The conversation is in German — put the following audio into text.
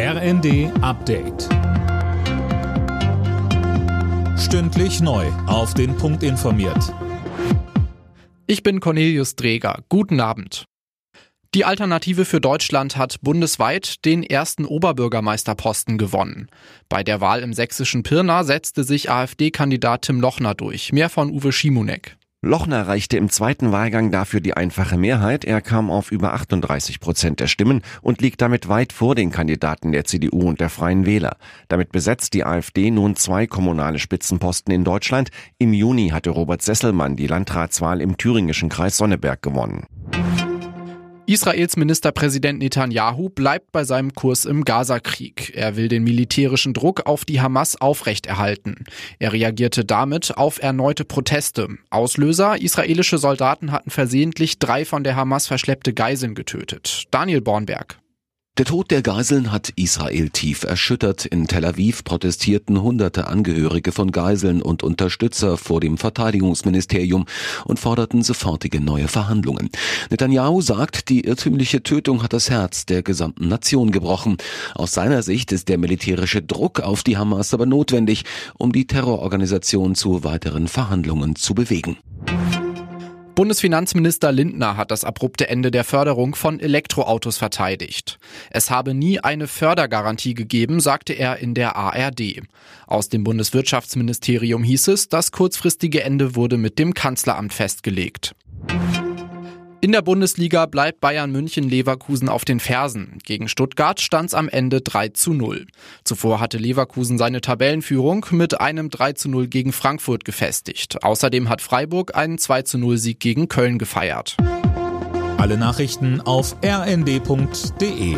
RND Update. Stündlich neu. Auf den Punkt informiert. Ich bin Cornelius Dreger. Guten Abend. Die Alternative für Deutschland hat bundesweit den ersten Oberbürgermeisterposten gewonnen. Bei der Wahl im sächsischen Pirna setzte sich AfD-Kandidat Tim Lochner durch. Mehr von Uwe Schimonek. Lochner reichte im zweiten Wahlgang dafür die einfache Mehrheit. Er kam auf über 38 Prozent der Stimmen und liegt damit weit vor den Kandidaten der CDU und der Freien Wähler. Damit besetzt die AfD nun zwei kommunale Spitzenposten in Deutschland. Im Juni hatte Robert Sesselmann die Landratswahl im thüringischen Kreis Sonneberg gewonnen. Israels Ministerpräsident Netanyahu bleibt bei seinem Kurs im Gazakrieg. Er will den militärischen Druck auf die Hamas aufrechterhalten. Er reagierte damit auf erneute Proteste. Auslöser, israelische Soldaten hatten versehentlich drei von der Hamas verschleppte Geiseln getötet. Daniel Bornberg. Der Tod der Geiseln hat Israel tief erschüttert. In Tel Aviv protestierten hunderte Angehörige von Geiseln und Unterstützer vor dem Verteidigungsministerium und forderten sofortige neue Verhandlungen. Netanyahu sagt, die irrtümliche Tötung hat das Herz der gesamten Nation gebrochen. Aus seiner Sicht ist der militärische Druck auf die Hamas aber notwendig, um die Terrororganisation zu weiteren Verhandlungen zu bewegen. Bundesfinanzminister Lindner hat das abrupte Ende der Förderung von Elektroautos verteidigt. Es habe nie eine Fördergarantie gegeben, sagte er in der ARD. Aus dem Bundeswirtschaftsministerium hieß es, das kurzfristige Ende wurde mit dem Kanzleramt festgelegt. In der Bundesliga bleibt Bayern München Leverkusen auf den Fersen. Gegen Stuttgart stand es am Ende 3 zu 0. Zuvor hatte Leverkusen seine Tabellenführung mit einem 3 zu 0 gegen Frankfurt gefestigt. Außerdem hat Freiburg einen 2 zu 0 Sieg gegen Köln gefeiert. Alle Nachrichten auf rnd.de